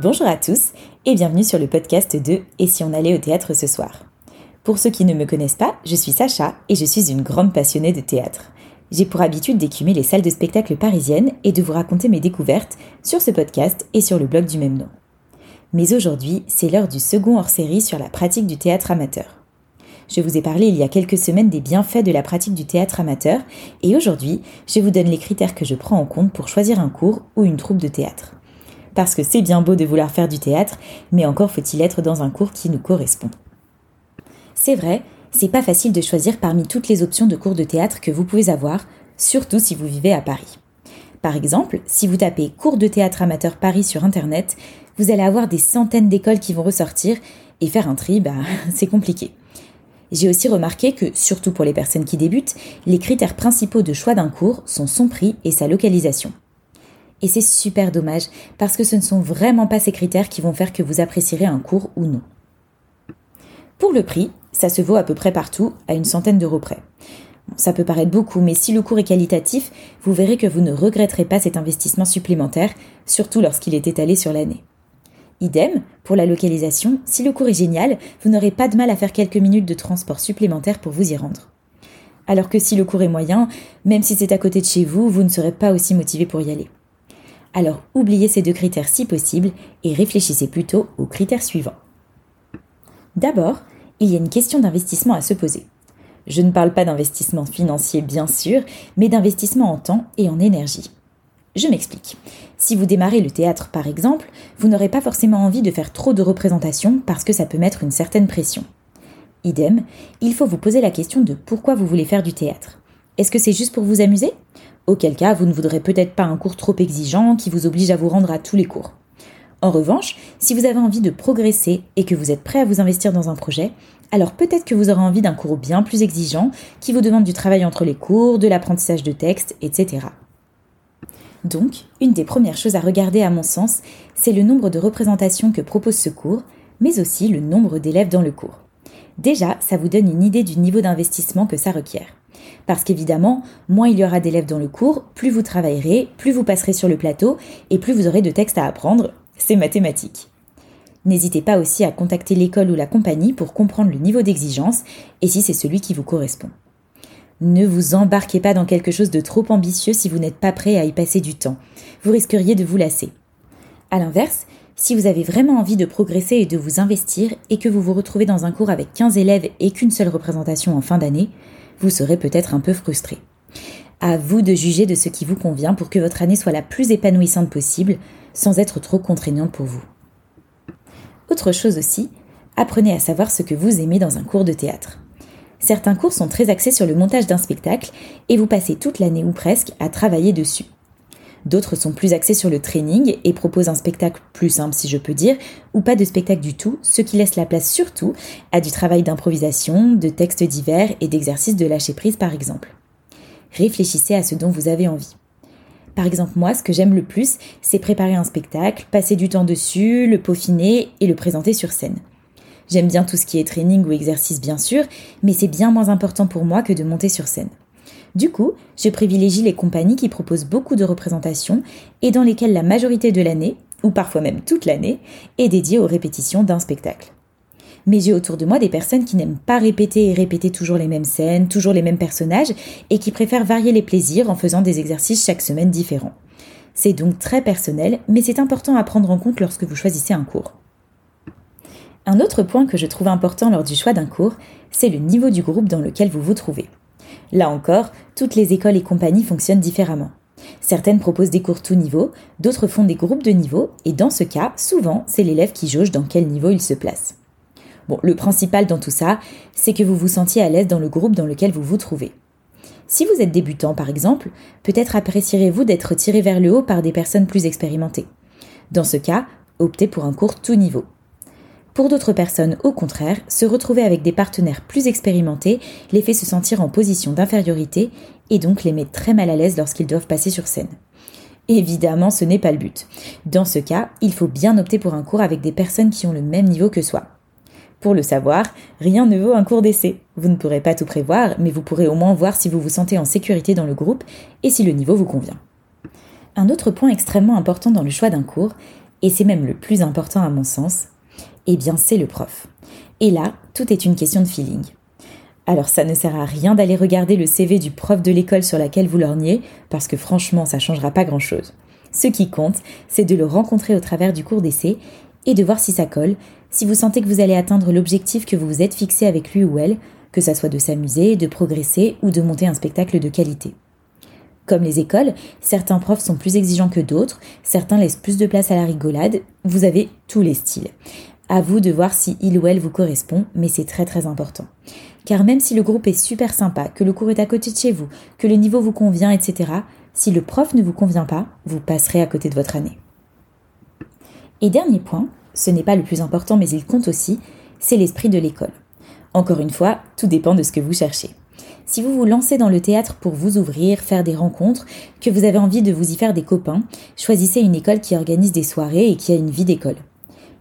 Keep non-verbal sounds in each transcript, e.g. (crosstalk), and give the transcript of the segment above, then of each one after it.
Bonjour à tous et bienvenue sur le podcast de Et si on allait au théâtre ce soir Pour ceux qui ne me connaissent pas, je suis Sacha et je suis une grande passionnée de théâtre. J'ai pour habitude d'écumer les salles de spectacle parisiennes et de vous raconter mes découvertes sur ce podcast et sur le blog du même nom. Mais aujourd'hui, c'est l'heure du second hors-série sur la pratique du théâtre amateur. Je vous ai parlé il y a quelques semaines des bienfaits de la pratique du théâtre amateur et aujourd'hui, je vous donne les critères que je prends en compte pour choisir un cours ou une troupe de théâtre parce que c'est bien beau de vouloir faire du théâtre, mais encore faut-il être dans un cours qui nous correspond. C'est vrai, c'est pas facile de choisir parmi toutes les options de cours de théâtre que vous pouvez avoir, surtout si vous vivez à Paris. Par exemple, si vous tapez cours de théâtre amateur Paris sur internet, vous allez avoir des centaines d'écoles qui vont ressortir et faire un tri, bah, (laughs) c'est compliqué. J'ai aussi remarqué que, surtout pour les personnes qui débutent, les critères principaux de choix d'un cours sont son prix et sa localisation. Et c'est super dommage, parce que ce ne sont vraiment pas ces critères qui vont faire que vous apprécierez un cours ou non. Pour le prix, ça se vaut à peu près partout, à une centaine d'euros près. ça peut paraître beaucoup, mais si le cours est qualitatif, vous verrez que vous ne regretterez pas cet investissement supplémentaire, surtout lorsqu'il est étalé sur l'année. Idem, pour la localisation, si le cours est génial, vous n'aurez pas de mal à faire quelques minutes de transport supplémentaire pour vous y rendre. Alors que si le cours est moyen, même si c'est à côté de chez vous, vous ne serez pas aussi motivé pour y aller. Alors oubliez ces deux critères si possible et réfléchissez plutôt aux critères suivants. D'abord, il y a une question d'investissement à se poser. Je ne parle pas d'investissement financier bien sûr, mais d'investissement en temps et en énergie. Je m'explique. Si vous démarrez le théâtre par exemple, vous n'aurez pas forcément envie de faire trop de représentations parce que ça peut mettre une certaine pression. Idem, il faut vous poser la question de pourquoi vous voulez faire du théâtre. Est-ce que c'est juste pour vous amuser? Auquel cas vous ne voudrez peut-être pas un cours trop exigeant qui vous oblige à vous rendre à tous les cours. En revanche, si vous avez envie de progresser et que vous êtes prêt à vous investir dans un projet, alors peut-être que vous aurez envie d'un cours bien plus exigeant qui vous demande du travail entre les cours, de l'apprentissage de texte, etc. Donc, une des premières choses à regarder à mon sens, c'est le nombre de représentations que propose ce cours, mais aussi le nombre d'élèves dans le cours. Déjà, ça vous donne une idée du niveau d'investissement que ça requiert. Parce qu'évidemment, moins il y aura d'élèves dans le cours, plus vous travaillerez, plus vous passerez sur le plateau et plus vous aurez de textes à apprendre. C'est mathématique. N'hésitez pas aussi à contacter l'école ou la compagnie pour comprendre le niveau d'exigence et si c'est celui qui vous correspond. Ne vous embarquez pas dans quelque chose de trop ambitieux si vous n'êtes pas prêt à y passer du temps. Vous risqueriez de vous lasser. A l'inverse, si vous avez vraiment envie de progresser et de vous investir et que vous vous retrouvez dans un cours avec 15 élèves et qu'une seule représentation en fin d'année, vous serez peut-être un peu frustré. À vous de juger de ce qui vous convient pour que votre année soit la plus épanouissante possible, sans être trop contraignante pour vous. Autre chose aussi, apprenez à savoir ce que vous aimez dans un cours de théâtre. Certains cours sont très axés sur le montage d'un spectacle et vous passez toute l'année ou presque à travailler dessus. D'autres sont plus axés sur le training et proposent un spectacle plus simple si je peux dire, ou pas de spectacle du tout, ce qui laisse la place surtout à du travail d'improvisation, de textes divers et d'exercices de lâcher prise par exemple. Réfléchissez à ce dont vous avez envie. Par exemple, moi, ce que j'aime le plus, c'est préparer un spectacle, passer du temps dessus, le peaufiner et le présenter sur scène. J'aime bien tout ce qui est training ou exercice bien sûr, mais c'est bien moins important pour moi que de monter sur scène. Du coup, je privilégie les compagnies qui proposent beaucoup de représentations et dans lesquelles la majorité de l'année, ou parfois même toute l'année, est dédiée aux répétitions d'un spectacle. Mais j'ai autour de moi des personnes qui n'aiment pas répéter et répéter toujours les mêmes scènes, toujours les mêmes personnages, et qui préfèrent varier les plaisirs en faisant des exercices chaque semaine différents. C'est donc très personnel, mais c'est important à prendre en compte lorsque vous choisissez un cours. Un autre point que je trouve important lors du choix d'un cours, c'est le niveau du groupe dans lequel vous vous trouvez. Là encore, toutes les écoles et compagnies fonctionnent différemment. Certaines proposent des cours tout niveau, d'autres font des groupes de niveau, et dans ce cas, souvent, c'est l'élève qui jauge dans quel niveau il se place. Bon, le principal dans tout ça, c'est que vous vous sentiez à l'aise dans le groupe dans lequel vous vous trouvez. Si vous êtes débutant, par exemple, peut-être apprécierez-vous d'être tiré vers le haut par des personnes plus expérimentées. Dans ce cas, optez pour un cours tout niveau. Pour d'autres personnes, au contraire, se retrouver avec des partenaires plus expérimentés les fait se sentir en position d'infériorité et donc les met très mal à l'aise lorsqu'ils doivent passer sur scène. Évidemment, ce n'est pas le but. Dans ce cas, il faut bien opter pour un cours avec des personnes qui ont le même niveau que soi. Pour le savoir, rien ne vaut un cours d'essai. Vous ne pourrez pas tout prévoir, mais vous pourrez au moins voir si vous vous sentez en sécurité dans le groupe et si le niveau vous convient. Un autre point extrêmement important dans le choix d'un cours, et c'est même le plus important à mon sens, eh bien c'est le prof. Et là, tout est une question de feeling. Alors ça ne sert à rien d'aller regarder le CV du prof de l'école sur laquelle vous lorgnez, parce que franchement ça changera pas grand-chose. Ce qui compte, c'est de le rencontrer au travers du cours d'essai et de voir si ça colle, si vous sentez que vous allez atteindre l'objectif que vous vous êtes fixé avec lui ou elle, que ça soit de s'amuser, de progresser ou de monter un spectacle de qualité. Comme les écoles, certains profs sont plus exigeants que d'autres, certains laissent plus de place à la rigolade, vous avez tous les styles. À vous de voir si il ou elle vous correspond, mais c'est très très important. Car même si le groupe est super sympa, que le cours est à côté de chez vous, que le niveau vous convient, etc., si le prof ne vous convient pas, vous passerez à côté de votre année. Et dernier point, ce n'est pas le plus important mais il compte aussi, c'est l'esprit de l'école. Encore une fois, tout dépend de ce que vous cherchez. Si vous vous lancez dans le théâtre pour vous ouvrir, faire des rencontres, que vous avez envie de vous y faire des copains, choisissez une école qui organise des soirées et qui a une vie d'école.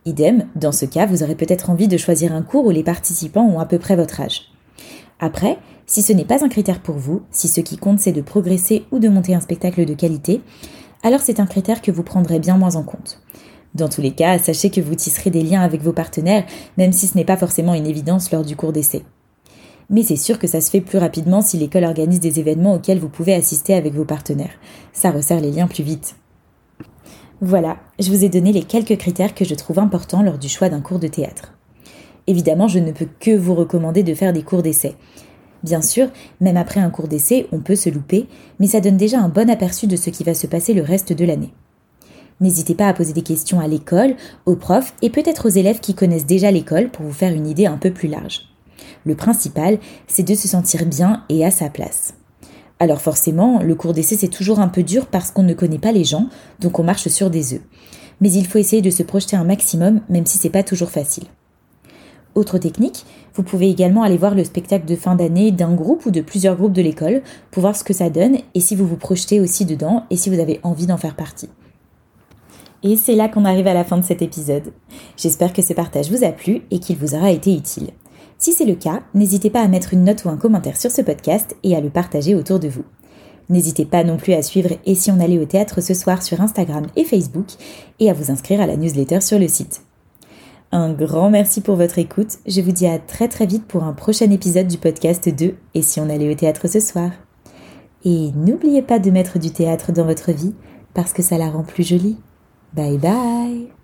Idem, dans ce cas, vous aurez peut-être envie de choisir un cours où les participants ont à peu près votre âge. Après, si ce n'est pas un critère pour vous, si ce qui compte c'est de progresser ou de monter un spectacle de qualité, alors c'est un critère que vous prendrez bien moins en compte. Dans tous les cas, sachez que vous tisserez des liens avec vos partenaires, même si ce n'est pas forcément une évidence lors du cours d'essai. Mais c'est sûr que ça se fait plus rapidement si l'école organise des événements auxquels vous pouvez assister avec vos partenaires. Ça resserre les liens plus vite. Voilà, je vous ai donné les quelques critères que je trouve importants lors du choix d'un cours de théâtre. Évidemment, je ne peux que vous recommander de faire des cours d'essai. Bien sûr, même après un cours d'essai, on peut se louper, mais ça donne déjà un bon aperçu de ce qui va se passer le reste de l'année. N'hésitez pas à poser des questions à l'école, aux profs et peut-être aux élèves qui connaissent déjà l'école pour vous faire une idée un peu plus large. Le principal, c'est de se sentir bien et à sa place. Alors forcément, le cours d'essai c'est toujours un peu dur parce qu'on ne connaît pas les gens, donc on marche sur des œufs. Mais il faut essayer de se projeter un maximum, même si c'est pas toujours facile. Autre technique, vous pouvez également aller voir le spectacle de fin d'année d'un groupe ou de plusieurs groupes de l'école pour voir ce que ça donne et si vous vous projetez aussi dedans et si vous avez envie d'en faire partie. Et c'est là qu'on arrive à la fin de cet épisode. J'espère que ce partage vous a plu et qu'il vous aura été utile. Si c'est le cas, n'hésitez pas à mettre une note ou un commentaire sur ce podcast et à le partager autour de vous. N'hésitez pas non plus à suivre Et si on allait au théâtre ce soir sur Instagram et Facebook et à vous inscrire à la newsletter sur le site. Un grand merci pour votre écoute. Je vous dis à très très vite pour un prochain épisode du podcast de Et si on allait au théâtre ce soir. Et n'oubliez pas de mettre du théâtre dans votre vie parce que ça la rend plus jolie. Bye bye